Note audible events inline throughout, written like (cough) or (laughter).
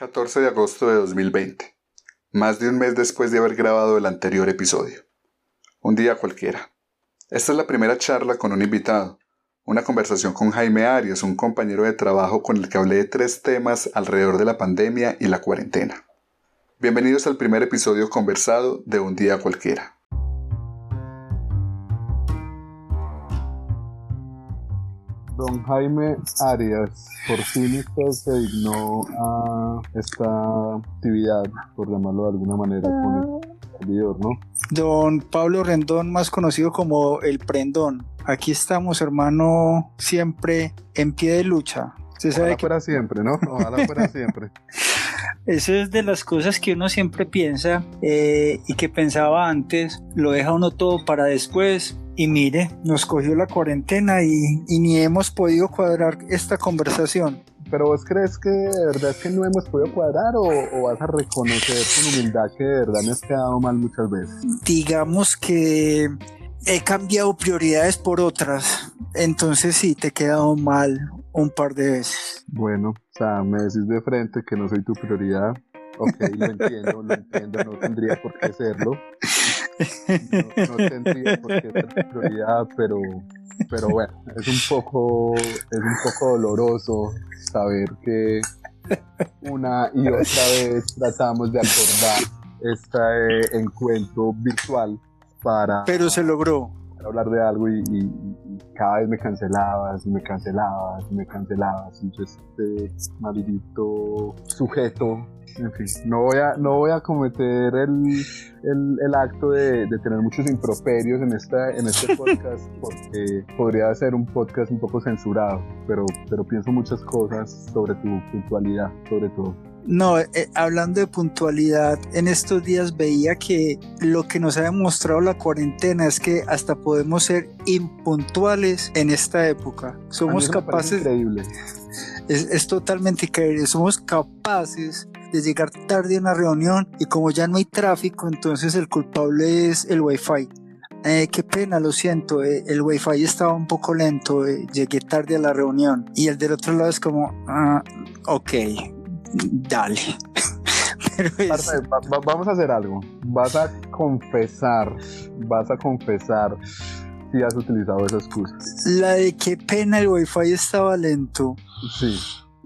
14 de agosto de 2020, más de un mes después de haber grabado el anterior episodio. Un día cualquiera. Esta es la primera charla con un invitado, una conversación con Jaime Arias, un compañero de trabajo con el que hablé de tres temas alrededor de la pandemia y la cuarentena. Bienvenidos al primer episodio conversado de Un día cualquiera. Don Jaime Arias, por fin usted se dignó a esta actividad, por llamarlo de alguna manera, con el servidor, ¿no? Don Pablo Rendón, más conocido como El Prendón. Aquí estamos, hermano, siempre en pie de lucha. Usted sabe Ojalá que... fuera siempre, ¿no? Ojalá fuera siempre. (laughs) Eso es de las cosas que uno siempre piensa eh, y que pensaba antes, lo deja uno todo para después y mire, nos cogió la cuarentena y, ni hemos podido cuadrar esta conversación. Pero vos crees que de verdad es que no hemos podido cuadrar o, vas a reconocer con humildad que de verdad me has quedado mal muchas veces? Digamos que he cambiado prioridades por otras. Entonces sí, te he quedado mal un par de veces. Bueno, o sea, me decís de frente que no soy tu prioridad. Ok, lo entiendo, lo entiendo, no tendría por qué serlo. No, tendría por qué ser prioridad, pero, pero bueno, es un poco, es un poco doloroso saber que una y otra vez tratamos de acordar este encuentro virtual para... Pero se logró. Para hablar de algo y, cada vez me cancelabas y me cancelabas y me cancelabas y yo este maldito sujeto en fin, no voy a, no voy a cometer el, el, acto de, de, tener muchos improperios en, esta, en este (laughs) podcast porque podría ser un podcast un poco censurado, pero, pero pienso muchas cosas sobre tu puntualidad, sobre todo. No, eh, hablando de puntualidad, en estos días veía que lo que nos ha demostrado la cuarentena es que hasta podemos ser impuntuales en esta época. Somos capaces. Increíble. Es, es, totalmente increíble. Somos capaces de llegar tarde a una reunión y como ya no hay tráfico, entonces el culpable es el wifi. Eh, qué pena, lo siento, eh, el wifi estaba un poco lento, eh, llegué tarde a la reunión. Y el del otro lado es como, ah, ok, dale. (laughs) vamos a hacer algo. Vas a confesar, vas a confesar si has utilizado esa excusa. La de qué pena el wifi estaba lento. Sí.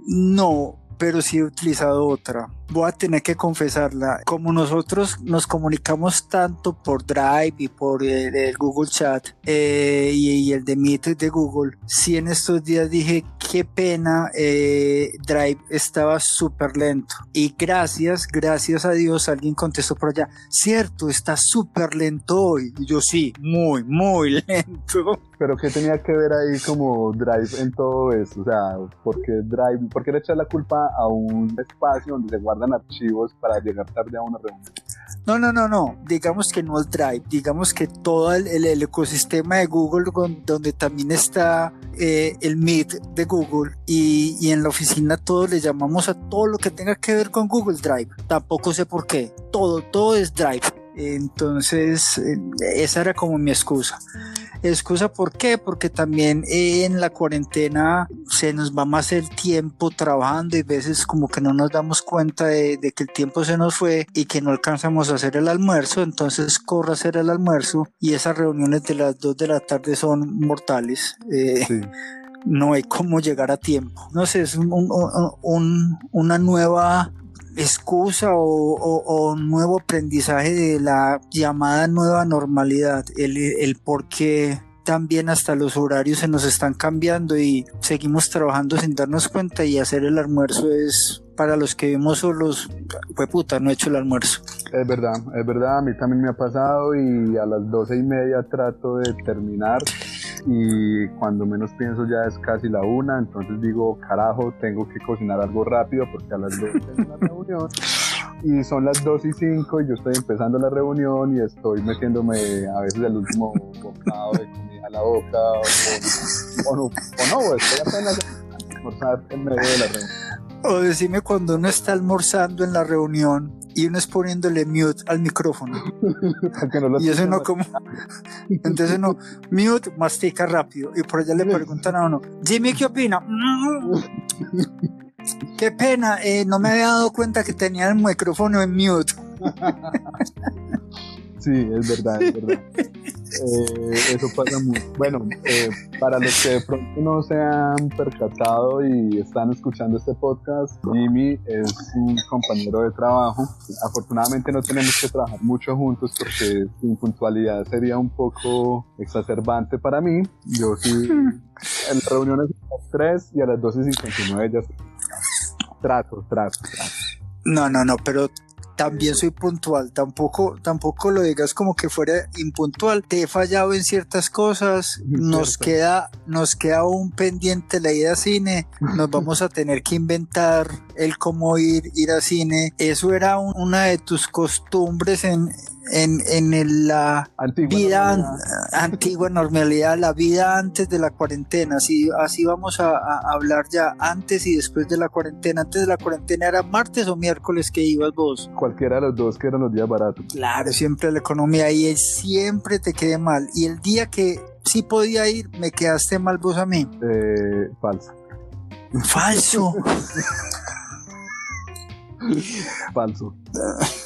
No, pero sí he utilizado otra voy a tener que confesarla, como nosotros nos comunicamos tanto por Drive y por el, Google Chat eh, y, el de Meet de Google, sí en estos días dije qué pena, eh, Drive estaba súper lento. Y gracias, gracias a Dios, alguien contestó por allá, cierto, está súper lento hoy. Y yo sí, muy, muy (laughs) lento. Pero ¿qué tenía que ver ahí como Drive en todo eso? O sea, ¿por qué Drive, por qué le echas la culpa a un espacio donde se guarda guardan archivos para llegar tarde a una reunión. No, no, no, no. Digamos que no el Drive, digamos que todo el, ecosistema de Google, donde también está eh, el Meet de Google y, y, en la oficina todos le llamamos a todo lo que tenga que ver con Google Drive. Tampoco sé por qué. Todo, todo es Drive. Entonces, eh, esa era como mi excusa. Excusa, ¿por qué? Porque también en la cuarentena se nos va más el tiempo trabajando y veces como que no nos damos cuenta de, que el tiempo se nos fue y que no alcanzamos a hacer el almuerzo, entonces corre a hacer el almuerzo y esas reuniones de las 2 de la tarde son mortales. Eh, no hay cómo llegar a tiempo. No sé, es una nueva excusa o, nuevo aprendizaje de la llamada nueva normalidad, el, el por qué también hasta los horarios se nos están cambiando y seguimos trabajando sin darnos cuenta y hacer el almuerzo es para los que vivimos solos, fue puta, no he hecho el almuerzo. Es verdad, es verdad, a mí también me ha pasado y a las doce y media trato de terminar y cuando menos pienso ya es casi la una, entonces digo, carajo, tengo que cocinar algo rápido porque a las dos tengo una (laughs) reunión y son las dos y cinco y yo estoy empezando la reunión y estoy metiéndome a veces el último bocado de comida a la boca o, no, o no, estoy apenas almorzar en medio de la reunión. O decime cuando uno está almorzando en la reunión y uno es poniéndole mute al micrófono. (laughs) y eso no como. Entonces uno, mute, mastica rápido. Y por allá le preguntan a uno, Jimmy, ¿qué opina? (laughs) Qué pena, eh, no me había dado cuenta que tenía el micrófono en mute. (laughs) Sí, es verdad, es verdad. Eh, eso pasa mucho. Bueno, eh, para los que de pronto no se han percatado y están escuchando este podcast, Jimmy es un compañero de trabajo. Afortunadamente no tenemos que trabajar mucho juntos porque sin puntualidad sería un poco exacerbante para mí. Yo sí, (laughs) en las reuniones a las 3 y a las 12.59 ya trato, trato, trato. No, no, no, pero también soy puntual, tampoco, tampoco lo digas como que fuera impuntual. Te he fallado en ciertas cosas, nos queda, nos queda un pendiente la ida a cine, nos (laughs) vamos a tener que inventar el cómo ir, ir a cine. Eso era una de tus costumbres en, en, en la vida antigua normalidad, la vida antes de la cuarentena. Así, así vamos a, hablar ya antes y después de la cuarentena. Antes de la cuarentena era martes o miércoles que ibas vos. Cualquiera de los dos que eran los días baratos. Claro, siempre la economía y siempre te quedé mal. Y el día que sí podía ir, me quedaste mal vos a mí. Eh, falso. Falso. (laughs) falso (laughs)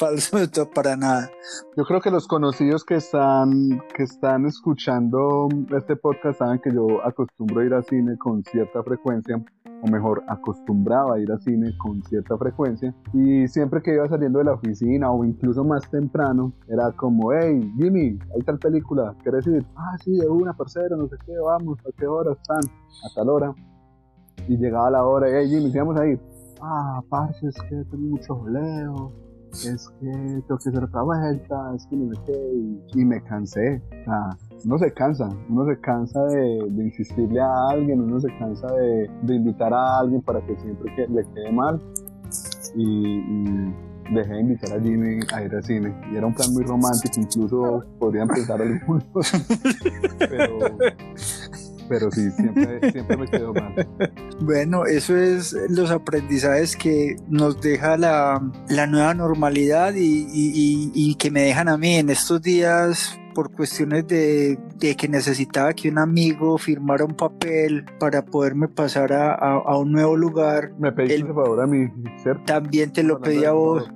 falso (laughs) para nada. Yo creo que los conocidos que están, que están escuchando este podcast saben que yo acostumbro a ir a cine con cierta frecuencia, o mejor, acostumbraba a ir a cine con cierta frecuencia, y siempre que iba saliendo de la oficina o incluso más temprano, era como, hey, Jimmy, está la película, ¿quieres ir? Ah, sí, de una, parcero, no sé qué, vamos, ¿a qué hora están? A tal hora. Y llegaba la hora, hey, Jimmy, vamos a ir? Ah, parce, es que tengo mucho joleo es que tengo que hacer otra vuelta, es que no sé qué, y, me cansé. O sea, uno se cansa, uno se cansa de, insistirle a alguien, uno se cansa de, invitar a alguien para que siempre que, le quede mal. Y, dejé de invitar a Jimmy a ir al cine. Y era un plan muy romántico, incluso podría empezar algunos. (laughs) pero, pero sí, siempre, siempre me quedo mal. (laughs) Bueno, eso es los aprendizajes que nos deja la, la nueva normalidad y, y, y, que me dejan a mí en estos días por cuestiones de, de, que necesitaba que un amigo firmara un papel para poderme pasar a, a, un nuevo lugar. Me pediste ese favor a mí, ¿cierto? También te lo pedí a vos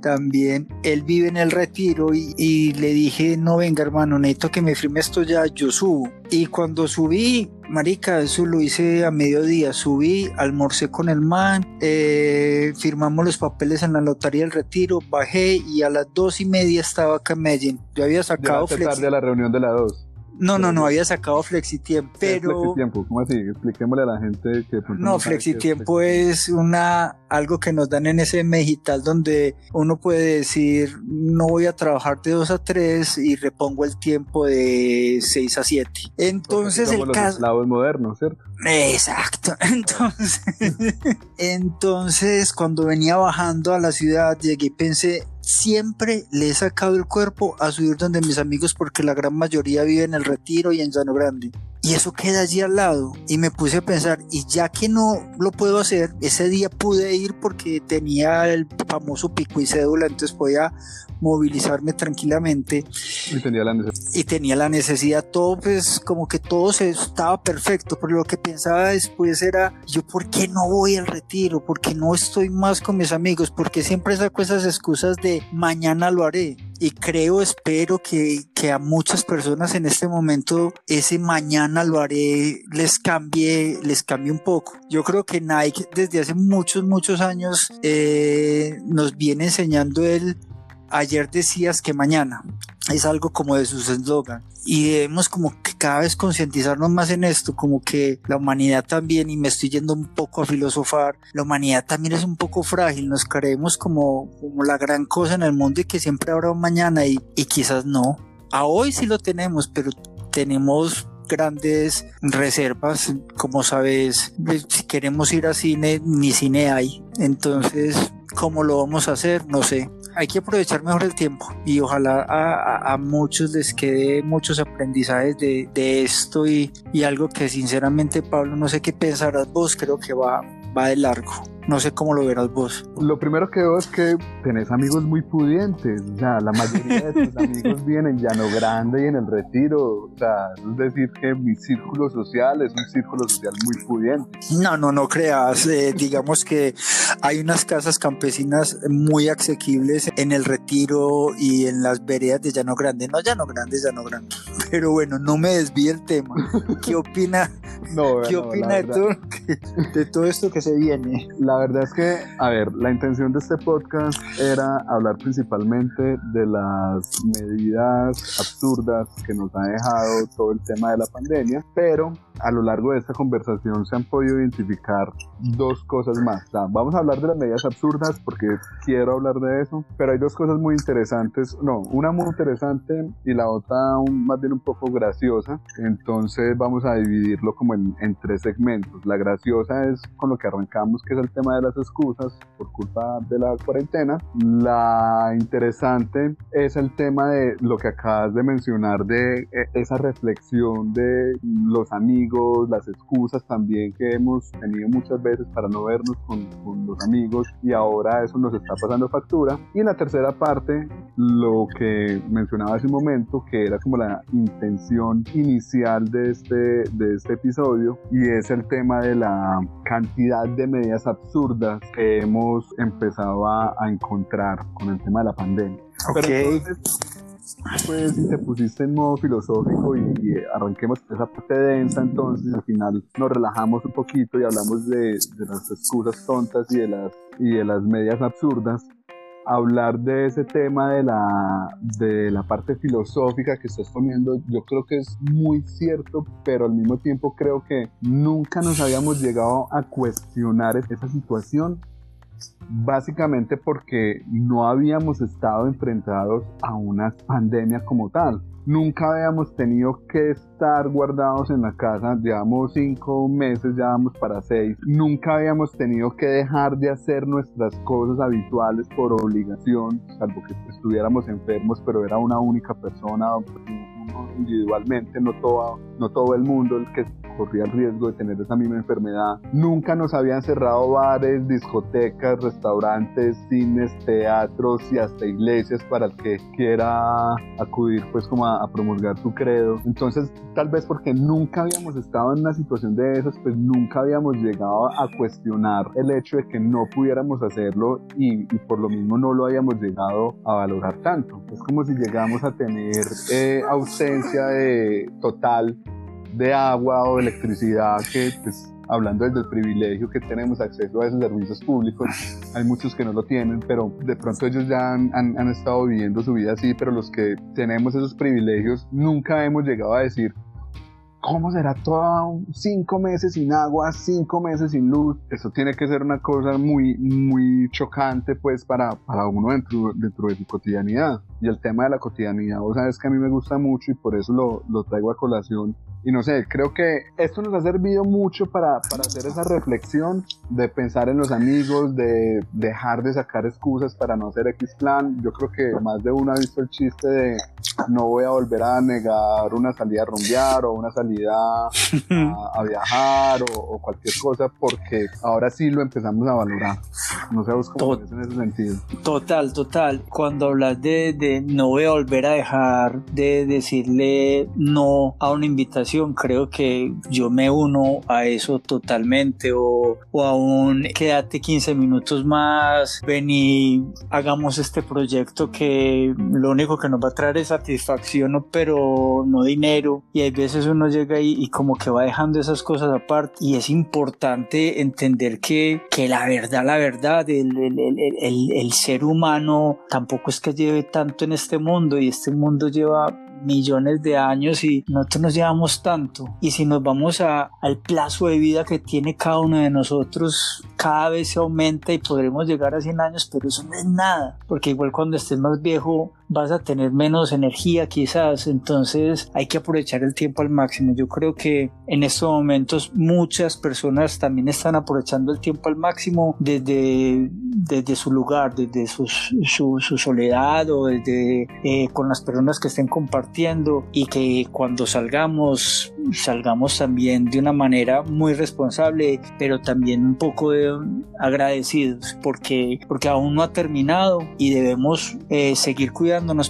también él vive en el retiro y, le dije, no venga hermano, necesito que me firme esto ya, yo subo. Y cuando subí, marica, eso lo hice a mediodía, subí, almorcé con el man, eh, firmamos los papeles en la notaría del retiro, bajé y a las dos y media estaba acá en Medellín. Yo había sacado... tarde a la reunión de la dos. No, no, no, había sacado FlexiTiempo, pero... FlexiTiempo? ¿Cómo así? Expliquémosle a la gente que... No, FlexiTiempo es, una, algo que nos dan en ese digital donde uno puede decir, no voy a trabajar de 2 a 3 y repongo el tiempo de 6 a 7. Entonces el caso... Los esclavos modernos, ¿cierto? Exacto. (laughs) Entonces, entonces, cuando venía bajando a la ciudad, llegué y pensé, siempre le he sacado el cuerpo a subir donde mis amigos porque la gran mayoría vive en el Retiro y en Llano Grande. Y eso queda allí al lado. Y me puse a pensar, y ya que no lo puedo hacer, ese día pude ir porque tenía el famoso pico y cédula, entonces podía movilizarme tranquilamente. Y tenía la necesidad. Y tenía la necesidad, todo pues como que todo se, estaba perfecto, pero lo que pensaba después era, yo por qué no voy al retiro, por qué no estoy más con mis amigos, porque siempre saco esas excusas de mañana lo haré. Y creo, espero que, que a muchas personas en este momento ese mañana lo haré les cambie, les cambie un poco. Yo creo que Nike desde hace muchos, muchos años eh, nos viene enseñando el ayer decías que mañana. Es algo como de sus eslogan. Y debemos como que cada vez concientizarnos más en esto, como que la humanidad también, y me estoy yendo un poco a filosofar, la humanidad también es un poco frágil, nos creemos como, la gran cosa en el mundo y que siempre habrá un mañana y, y quizás no. A hoy sí lo tenemos, pero tenemos grandes reservas. Como sabes, si queremos ir a cine, ni cine hay. Entonces, ¿cómo lo vamos a hacer? No sé hay que aprovechar mejor el tiempo y ojalá a, muchos les quede muchos aprendizajes de, esto y, y, algo que sinceramente Pablo no sé qué pensarás vos, creo que va, va de largo. No sé cómo lo verás vos. Lo primero que veo es que tenés amigos muy pudientes. O sea, la mayoría de tus (laughs) amigos vienen en Llano Grande y en el Retiro. O sea, es decir, que mi círculo social es un círculo social muy pudiente. No, no, no creas. Eh, digamos que hay unas casas campesinas muy asequibles en el Retiro y en las veredas de Llano Grande. No, Llano Grande, Llano Grande. Pero bueno, no me desvíe el tema. ¿Qué opina, (laughs) ¿qué opina de, todo, de todo esto que se viene? La verdad es que, a ver, la intención de este podcast era hablar principalmente de las medidas absurdas que nos ha dejado todo el tema de la pandemia, pero a lo largo de esta conversación se han podido identificar dos cosas más. vamos a hablar de las medidas absurdas porque quiero hablar de eso, pero hay dos cosas muy interesantes, no, una muy interesante y la otra más bien un poco graciosa, entonces vamos a dividirlo como en, en tres segmentos. La graciosa es con lo que arrancamos, que es el tema de las excusas por culpa de la cuarentena. La interesante es el tema de lo que acabas de mencionar, de e, esa reflexión de los amigos las excusas también que hemos tenido muchas veces para no vernos con, los amigos y ahora eso nos está pasando factura. Y en la tercera parte, lo que mencionaba hace un momento, que era como la intención inicial de este, de este episodio, y es el tema de la cantidad de medidas absurdas que hemos empezado a, encontrar con el tema de la pandemia. Okay pues si te pusiste en modo filosófico y, arranquemos esa parte densa, entonces al final nos relajamos un poquito y hablamos de, de, las excusas tontas y de las, y de las medias absurdas. Hablar de ese tema de la, de la parte filosófica que estás poniendo, yo creo que es muy cierto, pero al mismo tiempo creo que nunca nos habíamos llegado a cuestionar esa situación básicamente porque no habíamos estado enfrentados a una pandemia como tal. Nunca habíamos tenido que estar guardados en la casa, llevamos cinco meses, ya vamos para seis. Nunca habíamos tenido que dejar de hacer nuestras cosas habituales por obligación, salvo que estuviéramos enfermos, pero era una única persona, individualmente, no todo, no todo el mundo el que corría el riesgo de tener esa misma enfermedad. Nunca nos habían cerrado bares, discotecas, restaurantes, cines, teatros y hasta iglesias para el que quiera acudir pues como a, promulgar su credo. Entonces tal vez porque nunca habíamos estado en una situación de esas, pues nunca habíamos llegado a cuestionar el hecho de que no pudiéramos hacerlo y, por lo mismo no lo habíamos llegado a valorar tanto. Es como si llegamos a tener eh, ausencia de total de agua o electricidad que pues hablando desde el privilegio que tenemos acceso a esos servicios públicos, hay muchos que no lo tienen, pero de pronto ellos ya han, han, han, estado viviendo su vida así, pero los que tenemos esos privilegios nunca hemos llegado a decir, ¿Cómo será todo cinco meses sin agua, cinco meses sin luz? Eso tiene que ser una cosa muy, muy chocante, pues, para, para uno dentro, dentro de su cotidianidad. Y el tema de la cotidianidad, vos sabes que a mí me gusta mucho y por eso lo, lo traigo a colación. Y no sé, creo que esto nos ha servido mucho para, para hacer esa reflexión de pensar en los amigos, de dejar de sacar excusas para no hacer X plan. Yo creo que más de uno ha visto el chiste de no voy a volver a negar una salida a rumbear o una salida a, viajar o, cualquier cosa, porque ahora sí lo empezamos a valorar. No sé cómo en ese sentido. Total, total. Cuando hablas de, de no voy a volver a dejar de decirle no a una invitación, creo que yo me uno a eso totalmente o, o aún quédate 15 minutos más, ven y hagamos este proyecto que lo único que nos va a traer es satisfacción, pero no dinero. Y hay veces uno llega y, como que va dejando esas cosas aparte y es importante entender que, que la verdad, la verdad, el, el, el, el ser humano tampoco es que lleve tanto en este mundo y este mundo lleva millones de años y nosotros nos llevamos tanto. Y si nos vamos a, al plazo de vida que tiene cada uno de nosotros, cada vez se aumenta y podremos llegar a 100 años, pero eso no es nada, porque igual cuando estés más viejo vas a tener menos energía quizás, entonces hay que aprovechar el tiempo al máximo. Yo creo que en estos momentos muchas personas también están aprovechando el tiempo al máximo desde, desde su lugar, desde su, su, soledad o desde eh, con las personas que estén compartiendo y que cuando salgamos salgamos también de una manera muy responsable, pero también un poco agradecidos porque, porque aún no ha terminado y debemos eh, seguir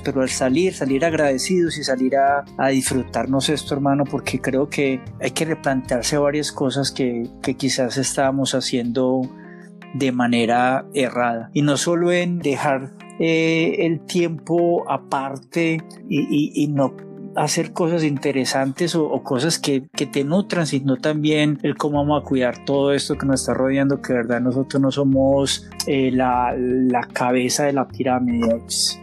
pero al salir, salir agradecidos y salir a, a, disfrutarnos esto, hermano, porque creo que hay que replantearse varias cosas que, quizás estábamos haciendo de manera errada. Y no solo en dejar eh, el tiempo aparte y, no hacer cosas interesantes o, cosas que, que, te nutran, sino también el cómo vamos a cuidar todo esto que nos está rodeando, que verdad nosotros no somos eh, la, la, cabeza de la pirámide.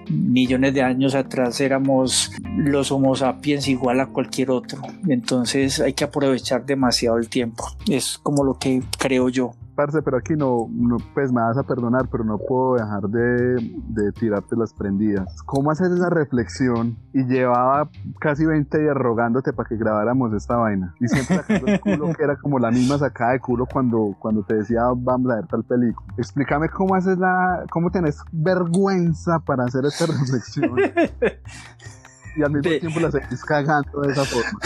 Millones de años atrás éramos los Homo sapiens igual a cualquier otro. Entonces hay que aprovechar demasiado el tiempo. Es como lo que creo yo. Parce, pero aquí no, pues me vas a perdonar, pero no puedo dejar de, de tirarte las prendidas. ¿Cómo haces esa reflexión? Y llevaba casi 20 días rogándote para que grabáramos esta vaina. Y siempre sacando el culo que era como la misma sacada de culo cuando, cuando te decía vamos a ver tal película. Explícame cómo haces la, cómo tenés vergüenza para hacer esta reflexión. y al mismo tiempo la seguís cagando de esa forma.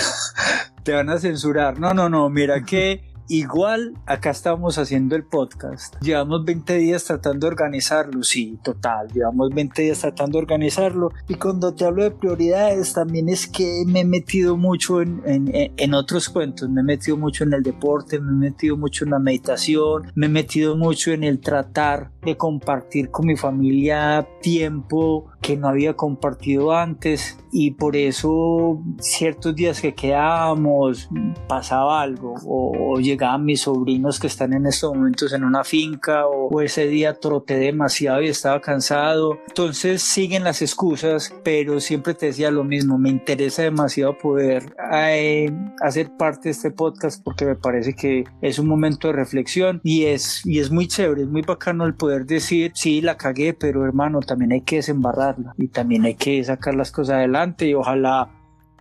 Te van a censurar. No, no, no, mira que Igual acá estamos haciendo el podcast. Llevamos 20 días tratando de organizarlo, sí, total. Llevamos 20 días tratando de organizarlo. Y cuando te hablo de prioridades, también es que me he metido mucho en, en, en otros cuentos. Me he metido mucho en el deporte, me he metido mucho en la meditación, me he metido mucho en el tratar de compartir con mi familia tiempo que no había compartido antes y por eso ciertos días que quedábamos pasaba algo o, llegaban mis sobrinos que están en estos momentos en una finca o, ese día troté demasiado y estaba cansado. Entonces siguen las excusas pero siempre te decía lo mismo me interesa demasiado poder eh, hacer parte de este podcast porque me parece que es un momento de reflexión y es, y es muy chévere es muy bacano el poder decir sí la cagué pero hermano también hay que desembarrar y también hay que sacar las cosas adelante y ojalá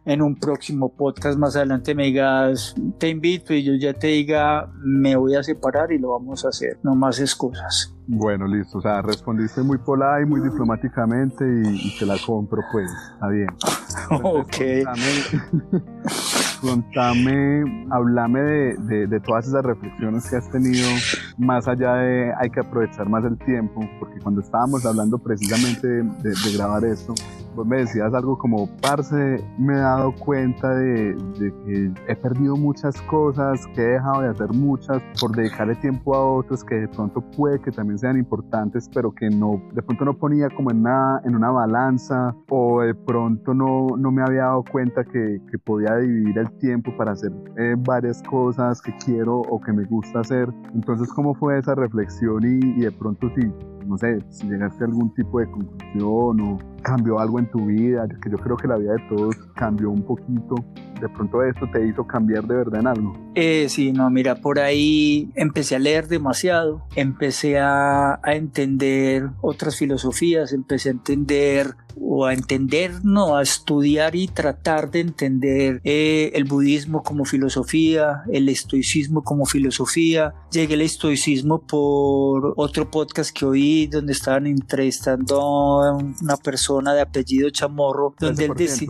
en un próximo podcast más adelante me digas te invito y yo ya te diga me voy a separar y lo vamos a hacer, no más excusas. Bueno, listo, o sea, respondiste muy pola y muy diplomáticamente y, te la compro pues, está bien. (laughs) ok. Contame, (laughs) hablame de, de, todas esas reflexiones que has tenido, más allá de hay que aprovechar más el tiempo, porque cuando estábamos hablando precisamente de, grabar esto, vos me decías algo como, parce, me he dado cuenta de, de, que he perdido muchas cosas, que he dejado de hacer muchas por dedicarle tiempo a otros que de pronto puede que también sean importantes, pero que no, de pronto no ponía como en una, en una balanza o de pronto no, no me había dado cuenta que, que podía dividir el tiempo para hacer eh, varias cosas que quiero o que me gusta hacer. Entonces, ¿cómo fue esa reflexión y, y de pronto si, no sé, si llegaste a algún tipo de conclusión o cambió algo en tu vida? Que yo creo que la vida de todos cambió un poquito de pronto esto te hizo cambiar de verdad en algo? Eh, sí, no, mira, por ahí empecé a leer demasiado, empecé a, a entender otras filosofías, empecé a entender o a entender, no, a estudiar y tratar de entender eh, el budismo como filosofía, el estoicismo como filosofía. Llegué al estoicismo por otro podcast que oí donde estaban entrevistando a una persona de apellido Chamorro, donde él decía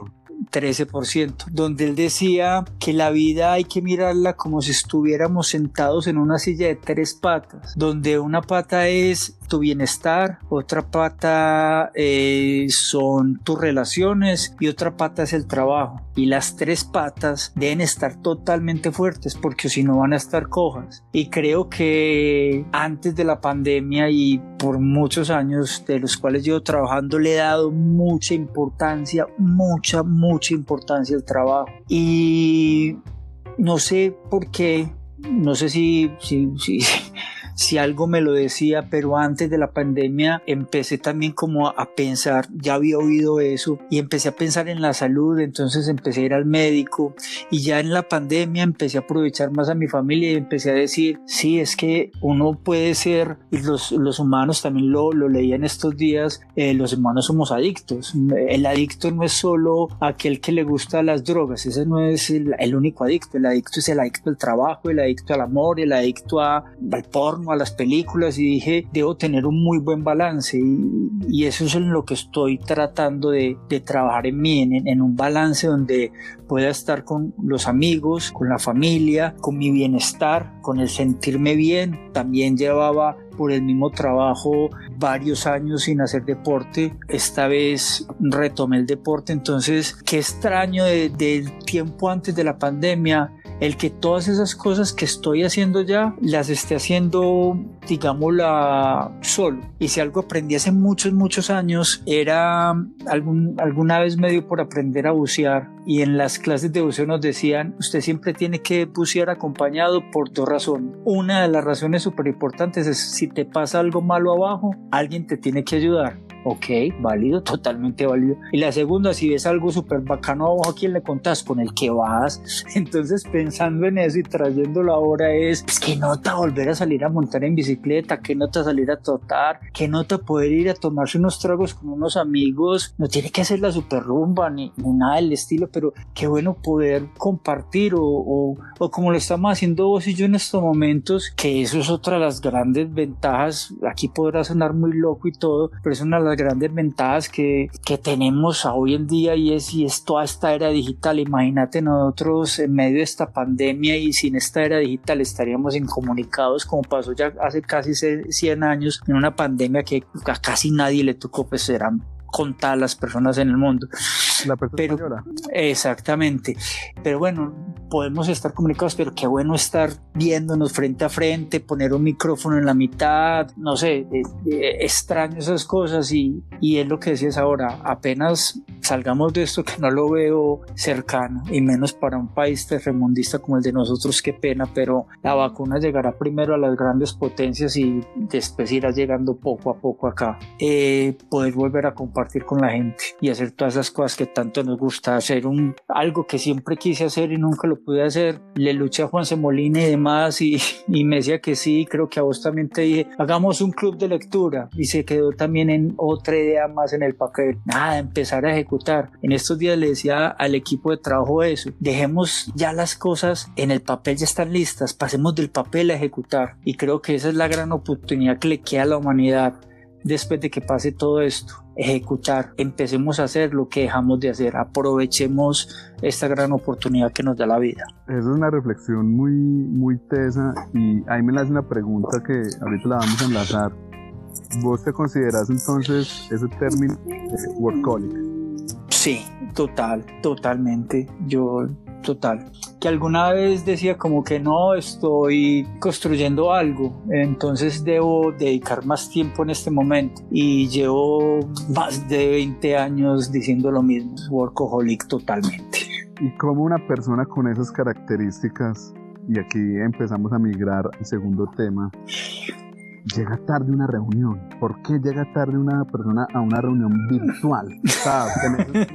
13%, donde él decía que la vida hay que mirarla como si estuviéramos sentados en una silla de tres patas, donde una pata es tu bienestar, otra pata eh, son tus relaciones y otra pata es el trabajo. Y las tres patas deben estar totalmente fuertes porque si no van a estar cojas. Y creo que antes de la pandemia y por muchos años de los cuales llevo trabajando le he dado mucha importancia, mucha, mucha importancia al trabajo. Y no sé por qué, no sé si, si, si (laughs) si algo me lo decía, pero antes de la pandemia empecé también como a pensar, ya había oído eso y empecé a pensar en la salud, entonces empecé a ir al médico y ya en la pandemia empecé a aprovechar más a mi familia y empecé a decir, sí, es que uno puede ser, y los, los humanos también lo, lo leía en estos días, eh, los humanos somos adictos. El adicto no es solo aquel que le gusta las drogas, ese no es el, único adicto, el adicto es el adicto al trabajo, el adicto al amor, el adicto al porno a las películas y dije, debo tener un muy buen balance y, eso es en lo que estoy tratando de, trabajar en mí, en, un balance donde pueda estar con los amigos, con la familia, con mi bienestar, con el sentirme bien. También llevaba por el mismo trabajo varios años sin hacer deporte. Esta vez retomé el deporte, entonces qué extraño del tiempo antes de la pandemia el que todas esas cosas que estoy haciendo ya las esté haciendo, digámosla, solo. Y si algo aprendí hace muchos, muchos años, era algún, alguna vez medio por aprender a bucear. Y en las clases de buceo nos decían, usted siempre tiene que bucear acompañado por dos razones. Una de las razones súper importantes es si te pasa algo malo abajo, alguien te tiene que ayudar. Ok, válido, (laughs) totalmente válido. Y la segunda, si ves algo súper bacano abajo, ¿a quién le contás? Con el que vas. (laughs) Entonces, pensando en eso y trayéndolo ahora es, es que nota volver a salir a montar en bicicleta, que nota salir a trotar, que nota poder ir a tomarse unos tragos con unos amigos. No tiene que hacer la super rumba ni, nada del estilo, pero qué bueno poder compartir o, o, o como lo estamos haciendo vos y yo en estos momentos, que eso es otra de las grandes ventajas. Aquí podrá sonar muy loco y todo, pero es una de las grandes ventajas que, que tenemos hoy en día y es, y es toda esta era digital. Imagínate nosotros en medio de esta pandemia y sin esta era digital estaríamos incomunicados como pasó ya hace casi 100 años en una pandemia que a casi nadie le tocó, pues eran contadas las personas en el mundo. La persona Exactamente. Pero bueno, podemos estar comunicados, pero qué bueno estar viéndonos frente a frente, poner un micrófono en la mitad, no sé, eh, eh, extraño esas cosas y, y es lo que decías ahora, apenas salgamos de esto que no lo veo cercano y menos para un país terremundista como el de nosotros, qué pena, pero la vacuna llegará primero a las grandes potencias y después irá llegando poco a poco acá. Eh, poder volver a compartir con la gente y hacer todas esas cosas que tanto nos gusta, hacer un, algo que siempre quise hacer y nunca lo pude hacer. Le luché a Juan Semolina y demás y, y me decía que sí, creo que a vos también te dije, hagamos un club de lectura y se quedó también en otra idea más en el papel. Nada, empezar a ejecutar. En estos días le decía al equipo de trabajo eso, dejemos ya las cosas en el papel, ya están listas, pasemos del papel a ejecutar. Y creo que esa es la gran oportunidad que le queda a la humanidad después de que pase todo esto ejecutar, empecemos a hacer lo que dejamos de hacer, aprovechemos esta gran oportunidad que nos da la vida. Esa es una reflexión muy, muy tesa y ahí me la hace una pregunta que ahorita la vamos a enlazar. ¿Vos te consideras entonces ese término workaholic? Sí, total, totalmente. Yo total. Que alguna vez decía como que no, estoy construyendo algo, entonces debo dedicar más tiempo en este momento. Y llevo más de 20 años diciendo lo mismo, workaholic totalmente. ¿Y cómo una persona con esas características, y aquí empezamos a migrar al segundo tema, llega tarde una reunión. ¿Por qué llega tarde una persona a una reunión virtual?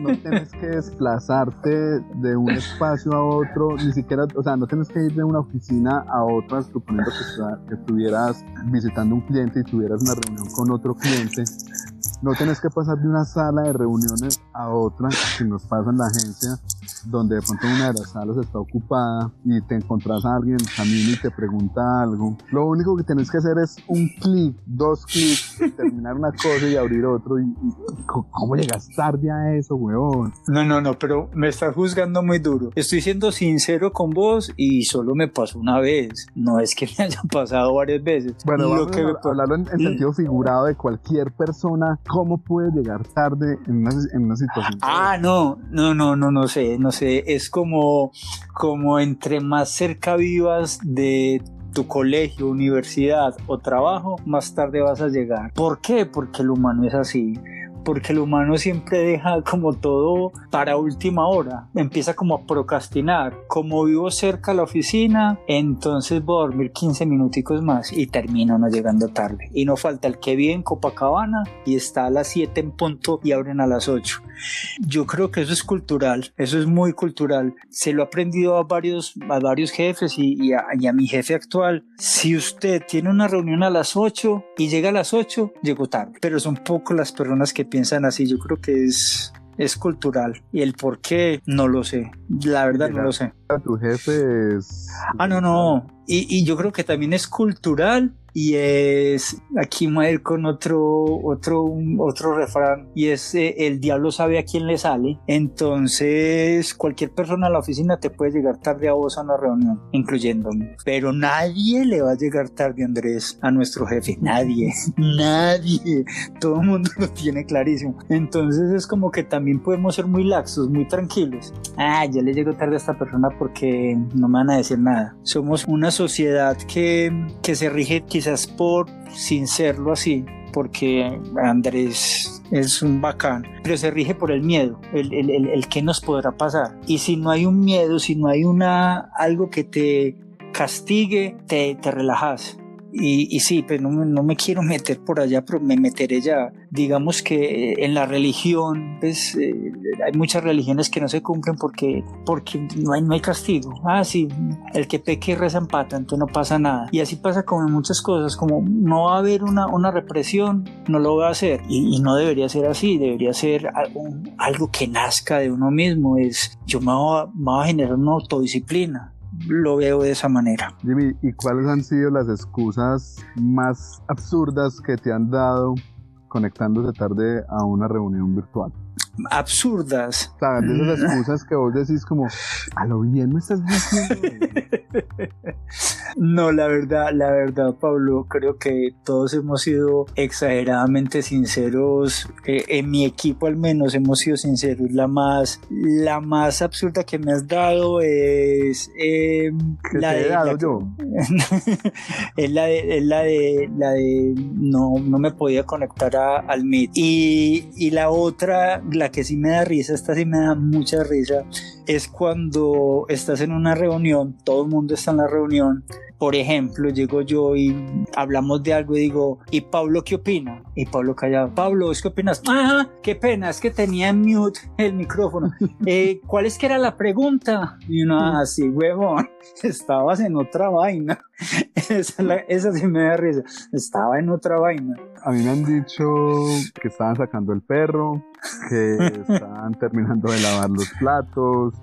No tienes que desplazarte de un espacio a otro, ni siquiera, o sea, no tienes que ir de una oficina a otra, suponiendo que, estuvieras visitando un cliente y tuvieras una reunión con otro cliente. No tienes que pasar de una sala de reuniones a otra, si nos pasa en la agencia, donde de pronto una de las salas está ocupada y te encontrás a alguien en el camino y te pregunta algo. Lo único que tienes que hacer es un clic, dos clics, terminar una cosa y abrir otro. Y, ¿Cómo llegas tarde a eso, weón? No, no, no, pero me estás juzgando muy duro. Estoy siendo sincero con vos y solo me pasó una vez. No es que (laughs) me haya pasado varias veces. Bueno, vamos a hablarlo en, sentido figurado de cualquier persona. ¿Cómo puede llegar tarde en una, en una situación? Ah, no, no, no, no, no sé, no sé. Es como, como entre más cerca vivas de tu colegio, universidad o trabajo, más tarde vas a llegar. ¿Por qué? Porque el humano es así porque el humano siempre deja como todo para última hora, empieza como a procrastinar, como vivo cerca a la oficina, entonces voy a dormir 15 minuticos más y termino no llegando tarde. Y no falta el que vive en Copacabana y está a las 7 en punto y abren a las 8. Yo creo que eso es cultural, eso es muy cultural. Se lo he aprendido a varios, a varios jefes y, a, y a mi jefe actual. Si usted tiene una reunión a las 8 y llega a las 8, llegó tarde. Pero son pocas las personas que piensan así. Yo creo que es, es cultural y el por qué no lo sé. La verdad no lo sé. A tu jefe. Ah, no, no. Y, yo creo que también es cultural y es aquí voy a ir con otro otro otro refrán y es eh, el diablo sabe a quién le sale. Entonces cualquier persona a la oficina te puede llegar tarde a vos a una reunión incluyéndome. Pero nadie le va a llegar tarde Andrés a nuestro jefe. Nadie (laughs) nadie. Todo el mundo lo tiene clarísimo. Entonces es como que también podemos ser muy laxos muy tranquilos. Ah ya le llego tarde a esta persona porque no me van a decir nada somos una sociedad que que se rige quizás por, sin serlo así, porque Andrés es un bacán, pero se rige por el miedo, el, el, el, el que nos podrá pasar. Y si no hay un miedo, si no hay una, algo que te castigue, te, te relajas. Y, y, sí, pues no, no, me quiero meter por allá, pero me meteré ya. Digamos que en la religión, pues eh, hay muchas religiones que no se cumplen porque, porque no, hay, no hay castigo. Ah, sí, el que peque reza empata, entonces no pasa nada. Y así pasa con muchas cosas, como no va a haber una, una represión, no lo va a hacer. Y, y no debería ser así, debería ser algo, algo, que nazca de uno mismo. Es, yo me voy, a, me voy a generar una autodisciplina lo veo de esa manera. Jimmy, ¿y cuáles han sido las excusas más absurdas que te han dado conectándose tarde a una reunión virtual? Absurdas. ¿Sabes? De esas excusas que vos decís como, a lo bien me estás diciendo. (laughs) no, la verdad, la verdad, Pablo, creo que todos hemos sido exageradamente sinceros. Eh, en mi equipo al menos hemos sido sinceros. La más, la más absurda que me has dado es eh, la de, dado la, yo? (laughs) es la de, es la de, la de, no, no me podía conectar a, al Meet. Y, y la otra, la que sí me da risa, esta sí me da mucha risa, es cuando estás en una reunión, todo el mundo está en la reunión, por ejemplo, llego yo y hablamos de algo y digo, ¿y Pablo qué opina? Y Pablo callado, Pablo, ¿qué opinas? Ah, qué pena, es que tenía en mute el micrófono. (laughs) Eh, ¿Cuál es que era la pregunta? Y uno, así, ah, huevón, (laughs) estabas en otra vaina. (laughs) esa, la, esa sí me da risa, estaba en otra vaina. A mí me han dicho que estaban sacando el perro, que estaban terminando de lavar los platos.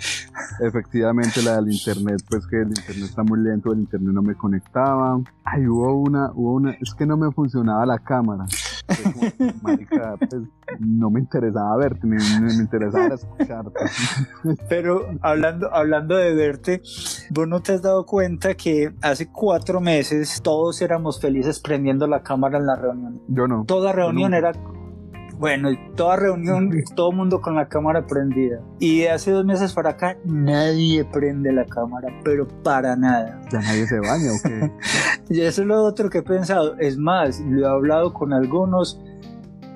Efectivamente, la del internet, pues que el internet está muy lento, el internet no me conectaba. Ay, hubo una, hubo una, es que no me funcionaba la cámara. Como, marica, pues, no me interesaba verte, me, me interesaba escucharte. (laughs) Pero hablando, hablando de verte, vos no te has dado cuenta que hace cuatro meses todos éramos felices prendiendo la cámara en la reunión. Yo no. Toda reunión era bueno, toda reunión, todo mundo con la cámara prendida. Y de hace dos meses para acá, nadie prende la cámara, pero para nada. ¿Ya nadie se baña o qué? (laughs) y eso es lo otro que he pensado. Es más, lo he hablado con algunos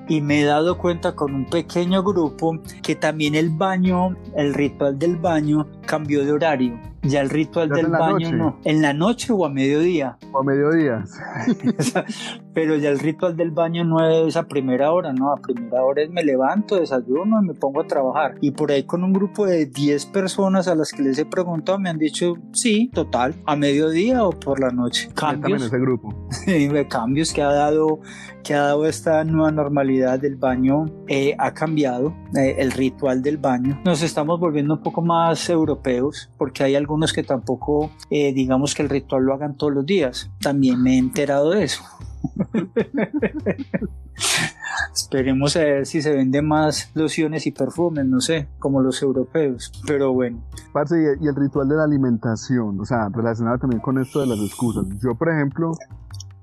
y me he dado cuenta con un pequeño grupo que también el baño, el ritual del baño cambió de horario. Ya el ritual del baño noche? no. En la noche o a mediodía. O a mediodía. (laughs) Pero ya el ritual del baño no es a primera hora, no. A primera hora es me levanto, desayuno y me pongo a trabajar. Y por ahí con un grupo de 10 personas a las que les he preguntado me han dicho, sí, total, a mediodía o por la noche. Cambios. en ese grupo. (laughs) cambios que ha dado que ha dado esta nueva normalidad del baño eh, ha cambiado eh, el ritual del baño. Nos estamos volviendo un poco más europeos porque hay algunos que tampoco eh, digamos que el ritual lo hagan todos los días. También me he enterado de eso. (laughs) Esperemos a ver si se venden más lociones y perfumes, no sé, como los europeos. Pero bueno. Parce, y, el ritual de la alimentación, o sea, relacionado también con esto de las excusas. Yo, por ejemplo,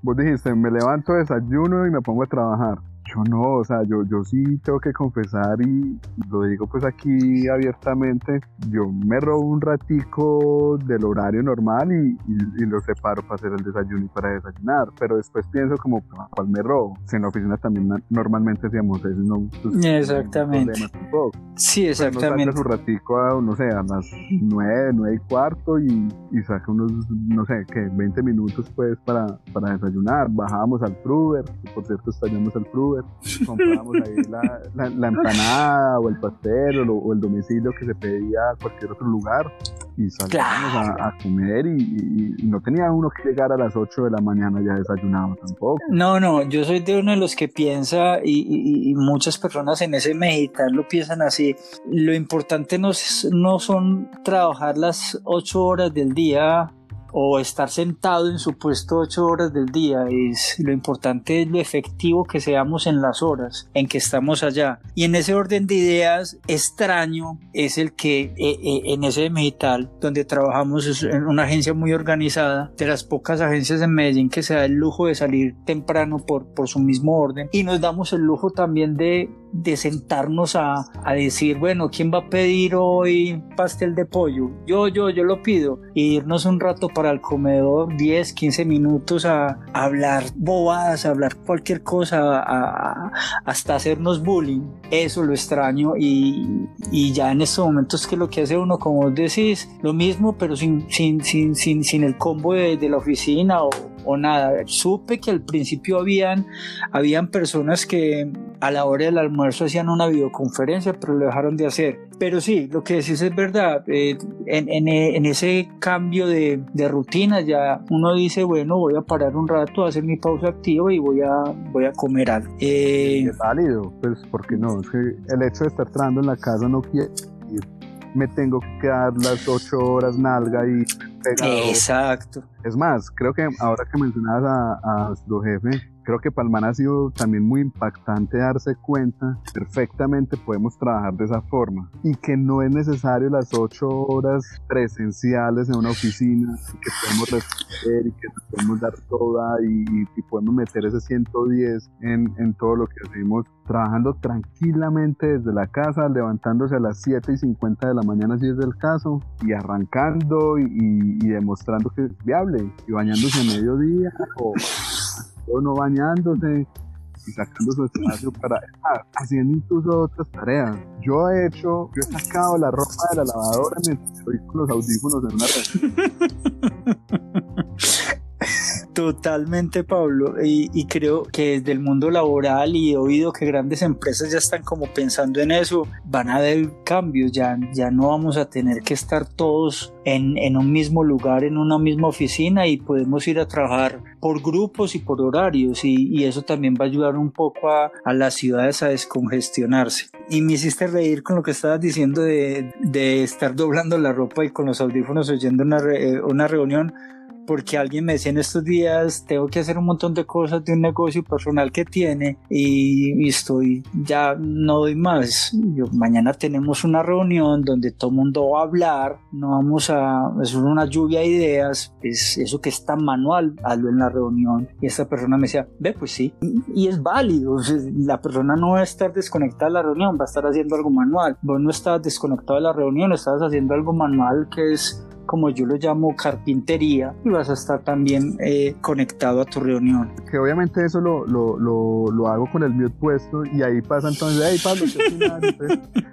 vos dijiste, me levanto, desayuno y me pongo a trabajar. Yo no, o sea, yo, yo sí tengo que confesar y lo digo pues aquí abiertamente, yo me robo un ratico del horario normal y, y, y lo separo para hacer el desayuno y para desayunar, pero después pienso como, ¿cuál me robo? Si en la oficina también normalmente hacíamos eso, no, pues, exactamente. No sí, exactamente. Pues un ratico a, no sé, a las nueve, nueve y cuarto y, y saca unos, no sé, que 20 minutos pues para, para desayunar, bajábamos al Fruber, por cierto estallamos al Fruber compramos ahí la, la, la, empanada o el pastel o, lo, o, el domicilio que se pedía a cualquier otro lugar y salíamos a, comer y, no tenía uno que llegar a las 8 de la mañana ya desayunado tampoco. No, no, yo soy de uno de los que piensa y, muchas personas en ese mexicano lo piensan así. Lo importante no, no son trabajar las 8 horas del día o estar sentado en su puesto ocho horas del día. Es, lo importante es lo efectivo que seamos en las horas en que estamos allá. Y en ese orden de ideas extraño es el que eh, eh, en ese digital donde trabajamos es una agencia muy organizada, de las pocas agencias en Medellín que se da el lujo de salir temprano por, por su mismo orden. Y nos damos el lujo también de de sentarnos a, a, decir, bueno, ¿quién va a pedir hoy pastel de pollo? Yo, yo, yo lo pido. Y irnos un rato para el comedor, 10, 15 minutos a, hablar bobadas, a hablar cualquier cosa, a, hasta hacernos bullying. Eso lo extraño y, y, ya en estos momentos que lo que hace uno, como vos decís, lo mismo, pero sin, sin, sin, sin, sin el combo de, de la oficina o, o nada. Supe que al principio habían, habían personas que a la hora del almuerzo hacían una videoconferencia, pero lo dejaron de hacer. Pero sí, lo que decís es verdad. Eh, en, en, ese cambio de, de, rutina ya uno dice, bueno, voy a parar un rato, a hacer mi pausa activa y voy a, voy a comer algo. Eh, es válido, pues porque no, es que el hecho de estar trabajando en la casa no quiere me tengo que quedar las ocho horas nalga y Exacto. Es más, creo que ahora que mencionabas a, a nuestro jefe, creo que Palman ha sido también muy impactante darse cuenta perfectamente podemos trabajar de esa forma y que no es necesario las ocho horas presenciales en una oficina que podemos responder y que podemos dar toda y, podemos meter ese 110 en, en todo lo que hacemos trabajando tranquilamente desde la casa, levantándose a las 7 y 50 de la mañana si es del caso y arrancando y, y demostrando que es viable y bañándose a mediodía o no bañándose y sacando su espacio para estar haciendo incluso otras tareas. Yo he hecho, yo he sacado la ropa de la lavadora mientras estoy con los audífonos en una red. (laughs) Totalmente, Pablo. Y, creo que desde el mundo laboral y he oído que grandes empresas ya están como pensando en eso, van a haber cambios, ya, ya no vamos a tener que estar todos en, en un mismo lugar, en una misma oficina y podemos ir a trabajar por grupos y por horarios y, eso también va a ayudar un poco a, las ciudades a descongestionarse. Y me hiciste reír con lo que estabas diciendo de, de estar doblando la ropa y con los audífonos oyendo una, una reunión porque alguien me decía en estos días, tengo que hacer un montón de cosas de un negocio personal que tiene y, estoy, ya no doy más. Mañana tenemos una reunión donde todo mundo va a hablar, no vamos a, es una lluvia de ideas, es eso que es tan manual, hazlo en la reunión. Y esta persona me decía, ve, pues sí, y es válido, la persona no va a estar desconectada de la reunión, va a estar haciendo algo manual. Vos no estás desconectado de la reunión, estás haciendo algo manual que es como yo lo llamo, carpintería y vas a estar también eh, conectado a tu reunión. Que obviamente eso lo, lo, lo, hago con el mute puesto y ahí pasa entonces, hey Pablo,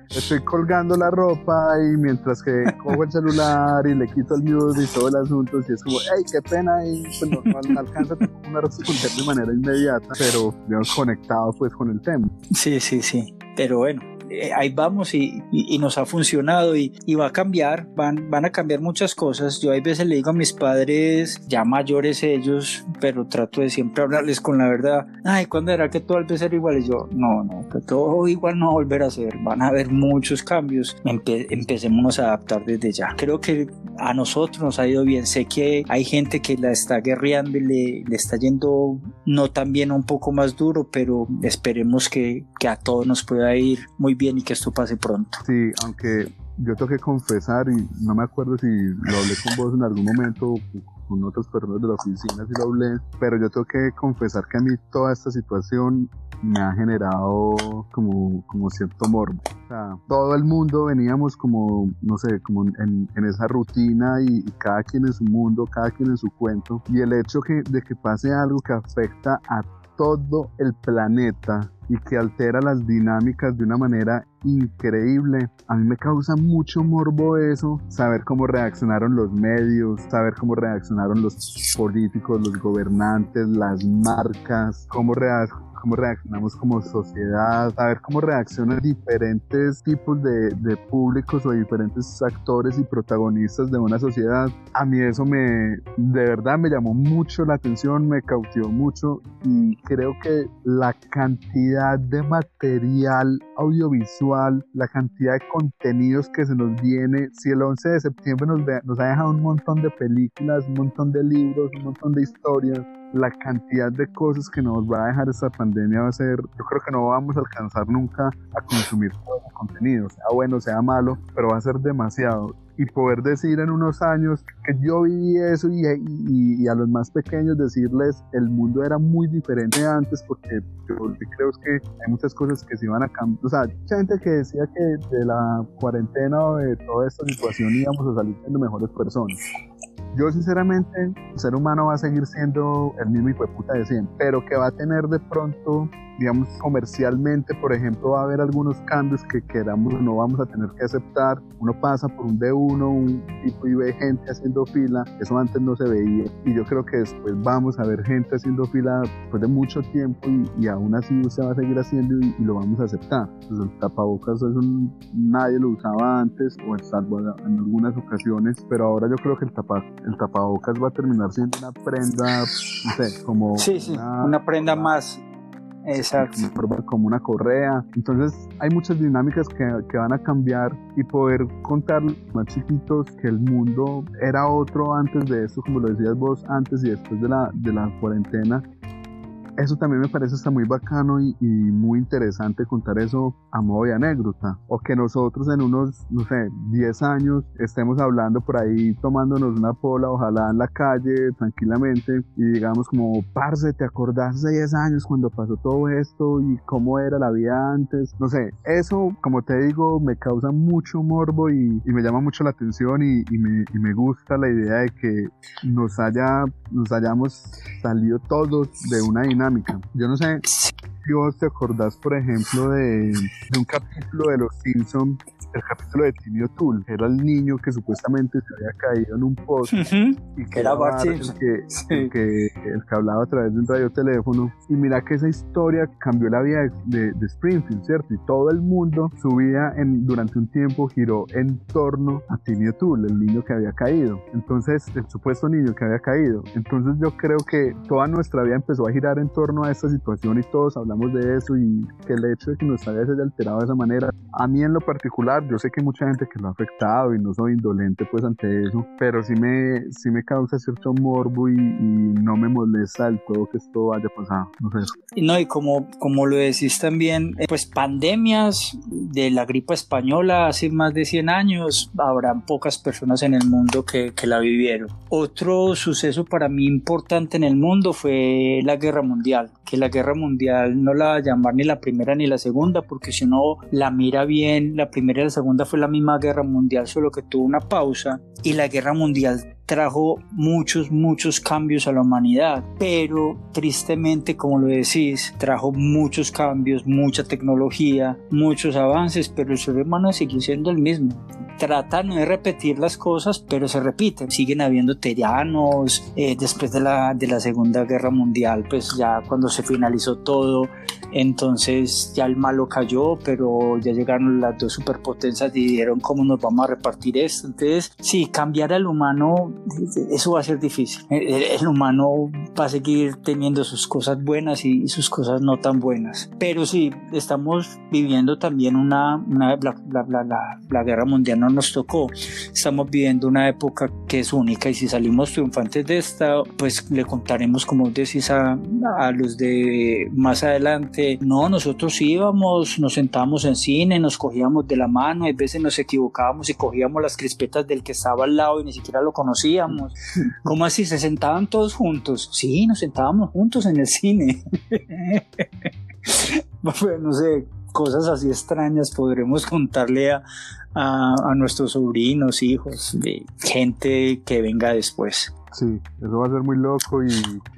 ¿qué estoy colgando la ropa y mientras que cojo el celular y le quito el mute y todo el asunto, y es como, hey, qué pena, y pues no, alcanza a responder de manera inmediata, pero yo conectado pues con el tema. Sí, sí, sí, pero bueno, eh, ahí vamos y, nos ha funcionado y, va a cambiar, van, van a cambiar muchas cosas. Yo hay veces le digo a mis padres, ya mayores ellos, pero trato de siempre hablarles con la verdad. Ay, ¿cuándo era que todo va a ser igual? Y yo, no, no, que todo igual no va a volver a ser. Van a haber muchos cambios. empecemos a adaptar desde ya. Creo que a nosotros nos ha ido bien. Sé que hay gente que la está guerreando y le, le está yendo no tan bien, un poco más duro, pero esperemos que, que a todos nos pueda ir muy bien y que esto pase pronto. Sí, aunque yo tengo que confesar y no me acuerdo si lo hablé con vos en algún momento con otras personas de la oficina si lo hablé, pero yo tengo que confesar que a mí toda esta situación me ha generado como, como cierto morbo. O sea, todo el mundo veníamos como, no sé, como en, en esa rutina y, cada quien en su mundo, cada quien en su cuento. Y el hecho que, de que pase algo que afecta a todo el planeta y que altera las dinámicas de una manera increíble. A mí me causa mucho morbo eso, saber cómo reaccionaron los medios, saber cómo reaccionaron los políticos, los gobernantes, las marcas, cómo reaccionaron cómo reaccionamos como sociedad, saber cómo reaccionan diferentes tipos de, de, públicos o diferentes actores y protagonistas de una sociedad. A mí eso me, de verdad me llamó mucho la atención, me cautivó mucho y creo que la cantidad de material audiovisual, la cantidad de contenidos que se nos viene, si el 11 de septiembre nos, nos ha dejado un montón de películas, un montón de libros, un montón de historias, la cantidad de cosas que nos va a dejar esta pandemia va a ser, yo creo que no vamos a alcanzar nunca a consumir todo el contenido, sea bueno, sea malo, pero va a ser demasiado. Y poder decir en unos años que yo viví eso y, y, a los más pequeños decirles el mundo era muy diferente antes porque yo creo que hay muchas cosas que se iban a cambiar. O sea, mucha gente que decía que de la cuarentena o de toda esta situación íbamos a salir siendo mejores personas yo sinceramente, el ser humano va a seguir siendo el mismo hijo de puta de siempre, pero que va a tener de pronto digamos, comercialmente, por ejemplo, va a haber algunos cambios que queramos o no vamos a tener que aceptar. Uno pasa por un D1, un tipo y ve gente haciendo fila, eso antes no se veía. Y yo creo que después vamos a ver gente haciendo fila después de mucho tiempo y, aún así se va a seguir haciendo y, lo vamos a aceptar. Pues el tapabocas es un, nadie lo usaba antes o salvo en algunas ocasiones, pero ahora yo creo que el, tapa, el tapabocas va a terminar siendo una prenda, no sé, como... Sí, sí, una prenda más Exacto. Como una correa. Entonces hay muchas dinámicas que, que van a cambiar y poder contar más chiquitos que el mundo era otro antes de esto, como lo decías vos, antes y después de la, de la cuarentena eso también me parece está muy bacano y, muy interesante contar eso a modo de anécdota. O que nosotros en unos, no sé, 10 años estemos hablando por ahí tomándonos una pola, ojalá en la calle, tranquilamente, y digamos como, parce, ¿te acordás hace 10 años cuando pasó todo esto y cómo era la vida antes? No sé, eso, como te digo, me causa mucho morbo y, me llama mucho la atención y, me, y me gusta la idea de que nos, haya, nos hayamos salido todos de una dinámica yo no sé si vos te acordás, por ejemplo, de, de un capítulo de Los Simpsons el capítulo de Timmy Tool era el niño que supuestamente se había caído en un post y que era Bart el que, el que, hablaba a través de un radioteléfono. Y mira que esa historia cambió la vida de, Springfield, ¿cierto? Y todo el mundo, su vida en, durante un tiempo giró en torno a Timmy Tool, el niño que había caído. Entonces, el supuesto niño que había caído. Entonces, yo creo que toda nuestra vida empezó a girar en torno a esta situación y todos hablamos de eso y que el hecho de que nuestra vida se haya alterado de esa manera, a mí en lo particular, yo sé que hay mucha gente que lo ha afectado y no soy indolente pues ante eso, pero sí me, sí me causa cierto morbo y, no me molesta del todo que esto haya pasado, no sé. No, y como, como lo decís también, eh, pues pandemias de la gripa española hace más de 100 años, habrán pocas personas en el mundo que, que la vivieron. Otro suceso para mí importante en el mundo fue la guerra mundial, que la guerra mundial no la va a llamar ni la primera ni la segunda, porque si uno la mira bien, la primera y la segunda fue la misma guerra mundial, solo que tuvo una pausa y la guerra mundial trajo muchos, muchos cambios a la humanidad, pero tristemente, como lo decís, trajo muchos cambios, mucha tecnología, muchos avances, pero el ser humano sigue siendo el mismo. Tratan de repetir las cosas, pero se repiten. Siguen habiendo terianos. Eh, después de la, de la Segunda Guerra Mundial, pues ya cuando se finalizó todo, entonces ya el malo cayó, pero ya llegaron las dos superpotencias y dijeron cómo nos vamos a repartir esto. Entonces, sí, cambiar al humano, eso va a ser difícil. El, humano va a seguir teniendo sus cosas buenas y sus cosas no tan buenas. Pero sí, estamos viviendo también una, la, la, guerra mundial no nos tocó. Estamos viviendo una época que es única y si salimos triunfantes de esta, pues le contaremos, como decís, a, a los de más adelante no, nosotros íbamos, nos sentábamos en cine, nos cogíamos de la mano, a veces nos equivocábamos y cogíamos las crispetas del que estaba al lado y ni siquiera lo conocíamos. ¿Cómo así? ¿Se sentaban todos juntos? Sí, nos sentábamos juntos en el cine. (laughs) no sé, cosas así extrañas podremos contarle a, a, nuestros sobrinos, hijos, de gente que venga después. Sí, eso va a ser muy loco y,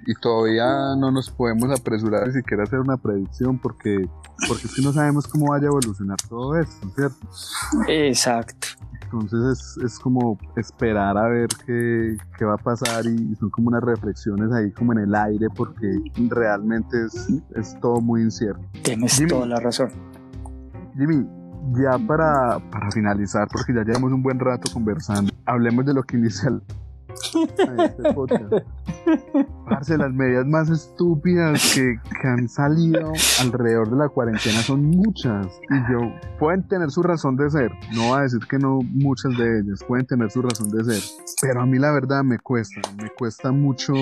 y, todavía no nos podemos apresurar ni siquiera a hacer una predicción porque, porque es que no sabemos cómo vaya a evolucionar todo esto, ¿cierto? Exacto. Entonces es, es como esperar a ver qué, qué, va a pasar y son como unas reflexiones ahí como en el aire porque realmente es, es todo muy incierto. Tienes Jimmy, toda la razón. Jimmy, ya para, para finalizar, porque ya llevamos un buen rato conversando, hablemos de lo que inicial (laughs) este podcast. Parce, las medidas más estúpidas que, que, han salido alrededor de la cuarentena son muchas. Y yo, pueden tener su razón de ser. No voy a decir que no muchas de ellas. Pueden tener su razón de ser. Pero a mí la verdad me cuesta. Me cuesta mucho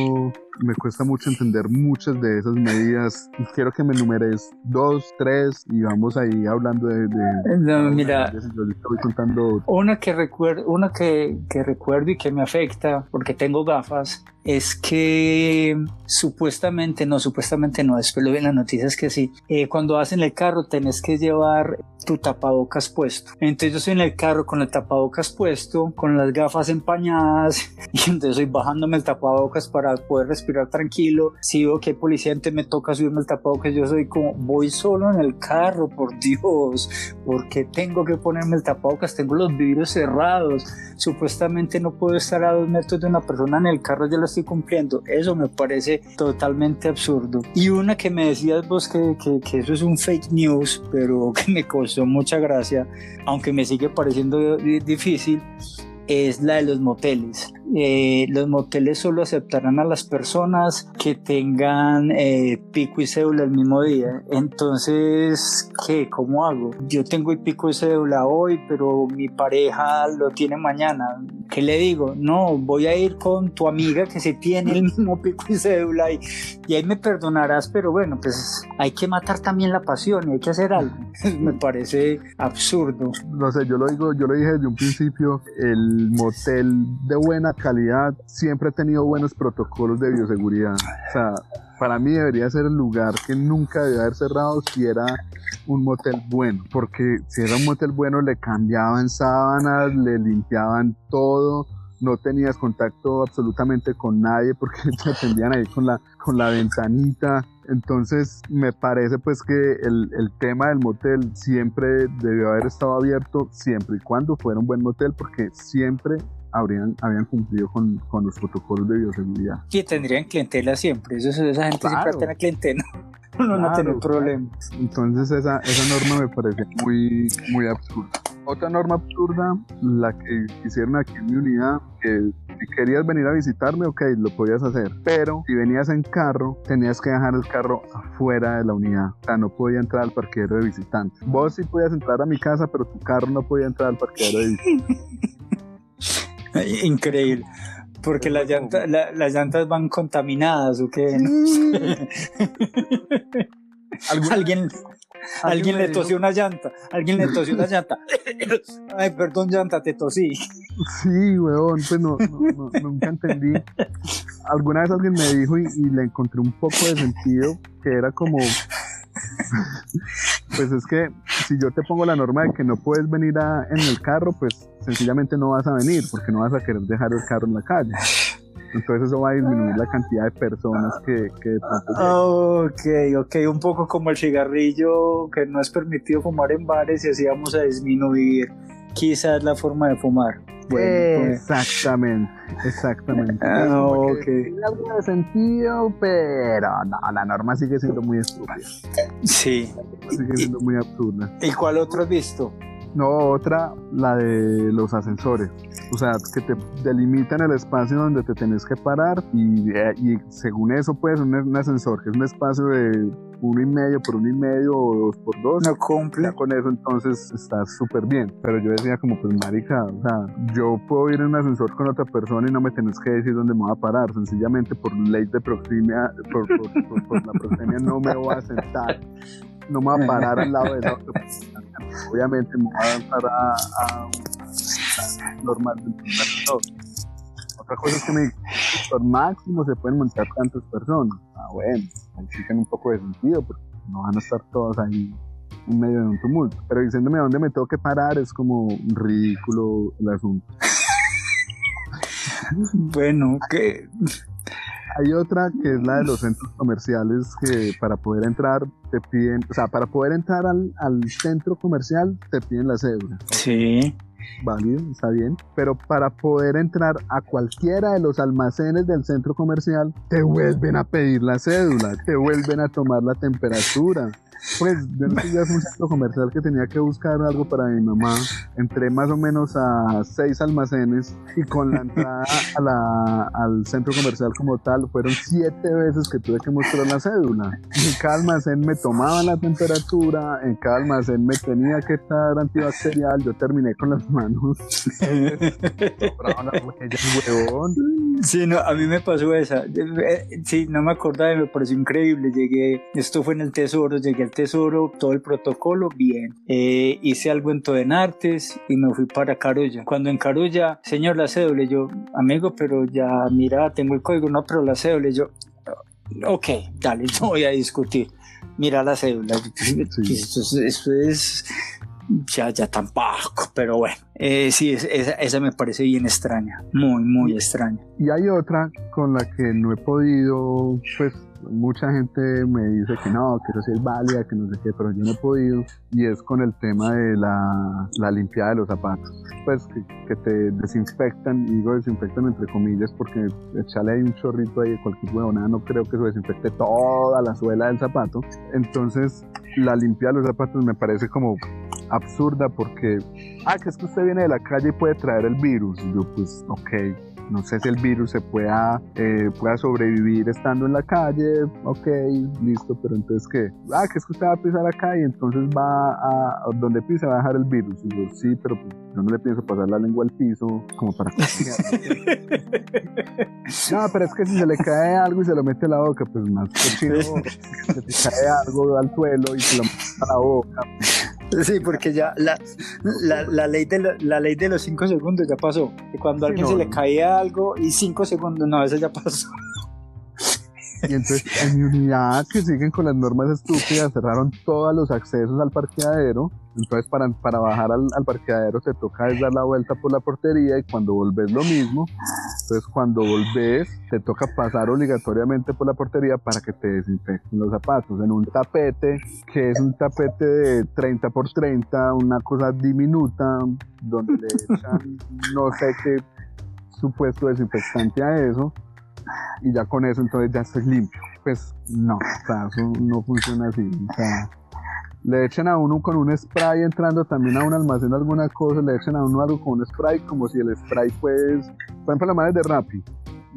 me cuesta mucho entender muchas de esas medidas y quiero que me enumeres dos, tres y vamos ahí hablando de... de no, mira, de, yo estoy contando... Una que recuerdo, una que, que recuerdo y que me afecta porque tengo gafas es que supuestamente, no, supuestamente no, después lo vi en las noticias que sí, eh, cuando vas en el carro tenés que llevar tu tapabocas puesto. Entonces yo estoy en el carro con el tapabocas puesto, con las gafas empañadas (laughs) y entonces estoy bajándome el tapabocas para poder respirar tranquilo. Si veo que hay policía, entonces me toca subirme el tapabocas, yo soy como, voy solo en el carro, por Dios, porque tengo que ponerme el tapabocas, tengo los vidrios cerrados, supuestamente no puedo estar a dos metros de una persona en el carro, ya lo estoy cumpliendo. Eso me parece totalmente absurdo. Y una que me decías vos que, que, que eso es un fake news, pero (laughs) que me costó mucha gracia, aunque me sigue pareciendo difícil, es la de los moteles. Eh, los moteles solo aceptarán a las personas que tengan eh, pico y cédula el mismo día. Entonces, ¿qué? ¿Cómo hago? Yo tengo el pico y cédula hoy, pero mi pareja lo tiene mañana. ¿Qué le digo? No, voy a ir con tu amiga que se tiene el mismo pico y cédula y, y ahí me perdonarás, pero bueno, pues hay que matar también la pasión y hay que hacer algo. (laughs) me parece absurdo. No sé, yo lo digo, yo lo dije desde un principio, el motel de buena calidad siempre ha tenido buenos protocolos de bioseguridad. O sea, para mí debería ser el lugar que nunca debe haber cerrado si era un motel bueno, porque si era un motel bueno le cambiaban sábanas, le limpiaban todo, no tenías contacto absolutamente con nadie porque (laughs) te atendían ahí con la, con la ventanita. Entonces me parece pues que el, el, tema del motel siempre debió haber estado abierto siempre y cuando fuera un buen motel porque siempre habrían, habían cumplido con, con los protocolos de bioseguridad. Que tendrían clientela siempre, eso, esa gente claro. siempre tiene clientela. (laughs) No, no, claro, no tener problemas. Entonces esa, esa norma me parece muy, muy absurda. Otra norma absurda, la que hicieron aquí en mi unidad, que si querías venir a visitarme, ok, lo podías hacer. Pero si venías en carro, tenías que dejar el carro afuera de la unidad. O sea, no podía entrar al parqueadero de visitantes. Vos sí podías entrar a mi casa, pero tu carro no podía entrar al parqueadero de visitantes. (laughs) (laughs) Increíble. Porque las llantas, la, las llantas van contaminadas, ¿o qué? (laughs) ¿Alguien, alguien le tosió una llanta. Alguien le tosió una llanta. (laughs) Ay, perdón, llanta, te tosí. Sí, weón, pues no, no, no, nunca entendí. Alguna vez alguien me dijo y, y, le encontré un poco de sentido que era como. Pues es que si yo te pongo la norma de que no puedes venir a, en el carro, pues sencillamente no vas a venir porque no vas a querer dejar el carro en la calle. Entonces eso va a disminuir la cantidad de personas que... que ok, ok, un poco como el cigarrillo que no es permitido fumar en bares y así vamos a disminuir quizás la forma de fumar. Bueno, pues. exactamente, exactamente. Ah, ok. Tiene algo de sentido, pero no, la norma sigue siendo muy estúpida. Sí. Sigue siendo muy absurda. ¿Y cuál otro has visto? No, otra, la de los ascensores. O sea, que te delimitan el espacio donde te tenés que parar y, y según eso, pues, un, un, ascensor que es un espacio de uno y medio por uno y medio o dos por dos. No cumple. Ya con eso entonces está súper bien. Pero yo decía como, pues, marica, o sea, yo puedo ir en un ascensor con otra persona y no me tenés que decir dónde me voy a parar. Sencillamente por ley de proximia, por, por, por, por la proximia no me voy a sentar no me voy a parar al lado de la otra. Obviamente me voy a avanzar a, a, a normal Otra cosa es que me por máximo se pueden montar tantas personas. Ah, bueno, ahí sí tiene un poco de sentido, porque no van a estar todos ahí en medio de un tumulto. Pero diciéndome dónde me tengo que parar es como ridículo el asunto. (laughs) bueno, que hay otra que es la de los centros comerciales que para poder entrar te piden, o sea, para poder entrar al, centro comercial te piden la cédula. Sí. Válido, está bien. Pero para poder entrar a cualquiera de los almacenes del centro comercial, te vuelven a pedir la cédula, te vuelven a tomar la temperatura, pues yo no ya un centro comercial que tenía que buscar algo para mi mamá. Entré más o menos a seis almacenes y con la entrada a la, al centro comercial como tal fueron siete veces que tuve que mostrar la cédula. En cada almacén me tomaban la temperatura, en cada almacén me tenía que estar antibacterial. Yo terminé con las manos. sí, no, a mí me pasó esa. Sí, no me acordaba, me pareció increíble. Llegué, esto fue en el Tesoro, llegué Tesoro, todo el protocolo, bien. Eh, hice algo en Todenartes y me fui para Carulla. Cuando en Carulla, señor, la cédula, yo, amigo, pero ya, mira, tengo el código, no, pero la cédula, yo, ok, dale, (laughs) no voy a discutir. Mira la cédula. (laughs) Eso, es ya, ya tampoco, pero bueno, eh, sí, esa, esa, me parece bien extraña, muy, muy extraña. Y hay otra con la que no he podido, pues mucha gente me dice que no, que eso sí es válida, que no sé qué, pero yo no he podido, y es con el tema de la, la limpiada de los zapatos. Pues que, te desinfectan, y digo desinfectan entre comillas, porque echarle ahí un chorrito ahí de cualquier huevonada, no creo que eso desinfecte toda la suela del zapato. Entonces, la limpiada de los zapatos me parece como absurda porque, ah, que es que usted viene de la calle y puede traer el virus. Y yo, pues, ok, no sé si el virus se pueda, eh, pueda sobrevivir estando en la calle, ok, listo, pero entonces que, ah, que es que usted va a pisar acá y entonces va a, donde pisa va a dejar el virus. Y yo, sí, pero pues, yo no le pienso pasar la lengua al piso como para (laughs) no, pero es que si se le cae algo y se lo mete a la boca, pues más que se le cae algo al suelo y se lo mete a la boca. Sí, porque ya la, la, ley, de la ley de los cinco segundos ya pasó. Cuando a alguien se le caía algo y cinco segundos, no, eso ya pasó. Y entonces en mi unidad que siguen con las normas estúpidas cerraron todos los accesos al parqueadero. Entonces para, para bajar al, al parqueadero te toca dar la vuelta por la portería y cuando volvés lo mismo. Entonces cuando volvés te toca pasar obligatoriamente por la portería para que te desinfecten los zapatos en un tapete que es un tapete de 30 por 30, una cosa diminuta donde le echan no sé qué supuesto desinfectante a eso y ya con eso entonces ya estoy limpio. Pues no, o sea, eso no funciona así. O sea, le echen a uno con un spray entrando también a un almacén alguna cosa, le echen a uno algo con un spray como si el spray pues, por ejemplo la madre de Rappi,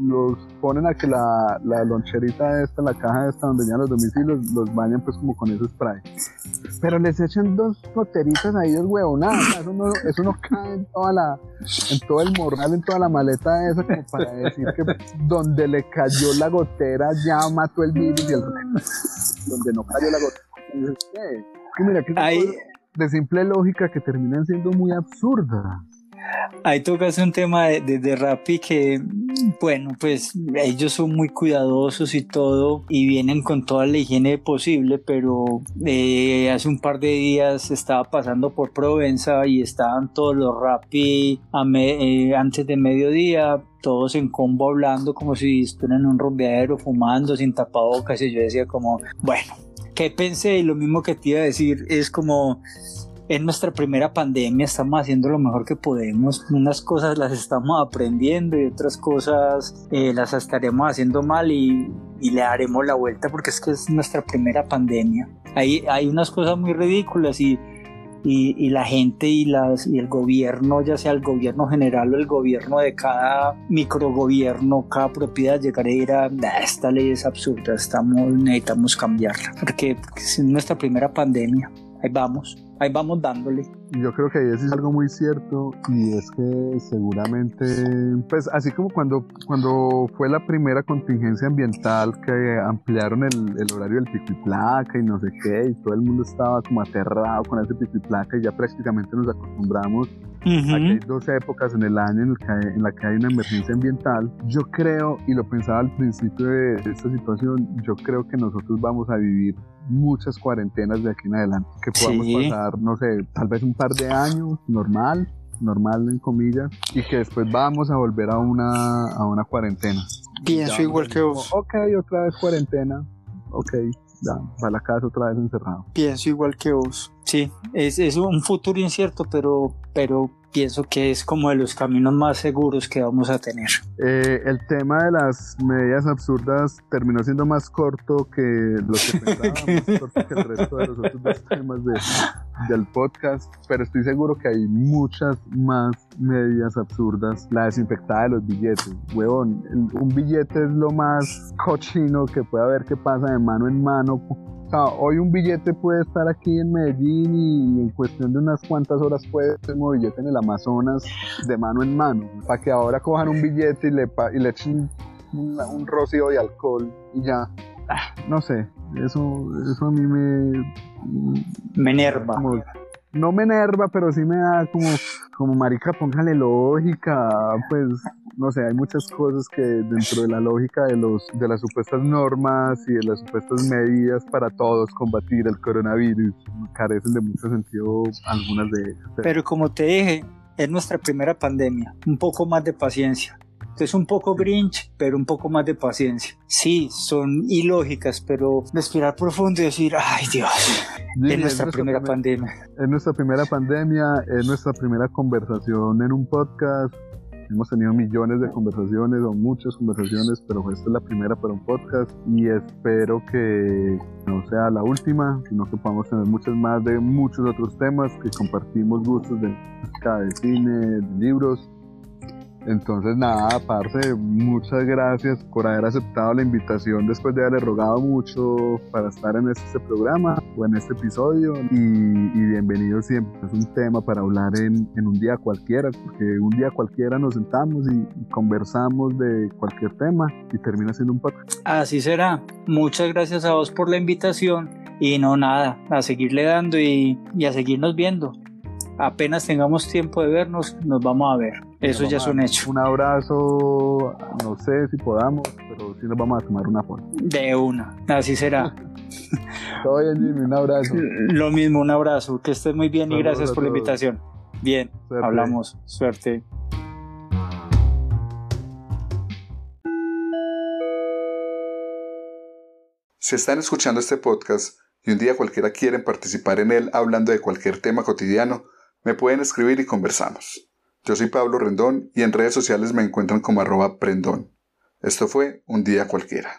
los ponen a que la, la loncherita esta, la caja esta donde ya los domicilios, los bañan pues como con ese spray. Pero les echan dos goteritas ahí de huevo, nada, eso no, eso no cae en toda la, en todo el morral, en toda la maleta esa como para decir que donde le cayó la gotera ya mató el virus y el donde no cayó la gotera. Mira que de simple lógica que terminan siendo muy absurdas. Ahí tocas un tema de, de, Rappi que, bueno, pues ellos son muy cuidadosos y todo y vienen con toda la higiene posible, pero eh, hace un par de días estaba pasando por Provenza y estaban todos los Rappi eh, antes de mediodía, todos en combo hablando como si estuvieran en un rumbeadero fumando sin tapabocas y yo decía como, bueno, ¿qué pensé? Y lo mismo que te iba a decir es como es nuestra primera pandemia, estamos haciendo lo mejor que podemos, unas cosas las estamos aprendiendo y otras cosas eh, las estaremos haciendo mal y, le daremos la vuelta porque es que es nuestra primera pandemia. Hay, hay unas cosas muy ridículas y, y, la gente y, las, y el gobierno, ya sea el gobierno general o el gobierno de cada microgobierno, cada propiedad, llegar a ir esta ley es absurda, estamos, necesitamos cambiarla porque es nuestra primera pandemia. Ahí vamos ahí vamos dándole. Yo creo que ahí es algo muy cierto y es que seguramente, pues así como cuando, cuando fue la primera contingencia ambiental que ampliaron el, el horario del pico y placa y no sé qué, y todo el mundo estaba como aterrado con ese pico y placa y ya prácticamente nos acostumbramos Aquí hay dos épocas en el año en, el que en la que hay una emergencia ambiental. Yo creo, y lo pensaba al principio de esta situación, yo creo que nosotros vamos a vivir muchas cuarentenas de aquí en adelante, que podamos pasar, no sé, tal vez un par de años normal, normal en comillas, y que después vamos a volver a una, a una cuarentena. Pienso igual que vos. Ok, otra vez cuarentena. Ok, ya, para la casa otra vez encerrado. Pienso igual que vos. Sí, es, es un futuro incierto, pero, pero pienso que es como de los caminos más seguros que vamos a tener. Eh, el tema de las medidas absurdas terminó siendo más corto que lo que (laughs) pensábamos, más corto que el resto de los otros dos temas de, del podcast, pero estoy seguro que hay muchas más medidas absurdas. La desinfectada de los billetes, huevón, un billete es lo más cochino que puede haber que pasa de mano en mano hoy un billete puede estar aquí en Medellín y en cuestión de unas cuantas horas puede ser un billete en el Amazonas de mano en mano. Para que ahora cojan un billete y le, y le echen un, rocío de alcohol y ya. Ah, no sé, eso, eso a mí me... Me enerva. No me enerva, pero sí me da como, como marica, póngale lógica, pues no sé, hay muchas cosas que dentro de la lógica de, los, de las supuestas normas y de las supuestas medidas para todos combatir el coronavirus carecen de mucho sentido algunas de ellas. Pero como te dije, es nuestra primera pandemia, un poco más de paciencia. Es un poco grinch, pero un poco más de paciencia. Sí, son ilógicas, pero respirar profundo y decir, ay Dios, es nuestra primera pandemia. Es nuestra primera pandemia, es nuestra primera conversación en un podcast Hemos tenido millones de conversaciones o muchas conversaciones, pero esta es la primera para un podcast y espero que no sea la última, sino que podamos tener muchas más de muchos otros temas que compartimos gustos de música, de cine, de libros entonces, nada, parce, muchas gracias por haber aceptado la invitación después de haberle rogado mucho para estar en este programa o en este episodio. Y, bienvenido siempre. Es un tema para hablar en, un día cualquiera, porque un día cualquiera nos sentamos y, conversamos de cualquier tema y termina siendo un podcast. Así será. Muchas gracias a vos por la invitación. Y no nada, a seguirle dando y a seguirnos viendo apenas tengamos tiempo de vernos, nos vamos a ver. Eso ya es un hecho. Un abrazo, no sé si podamos, pero sí nos vamos a tomar una foto. De una, así será. (laughs) Todo bien, Jimmy, un abrazo. Lo mismo, un abrazo. Que estés muy bien y gracias por la invitación. Bien, hablamos. Suerte. Si están escuchando este podcast y un día cualquiera quieren participar en él hablando de cualquier tema cotidiano, me pueden escribir y conversamos. Yo soy Pablo Rendón y en redes sociales me encuentran como arroba prendón. Esto fue un día cualquiera.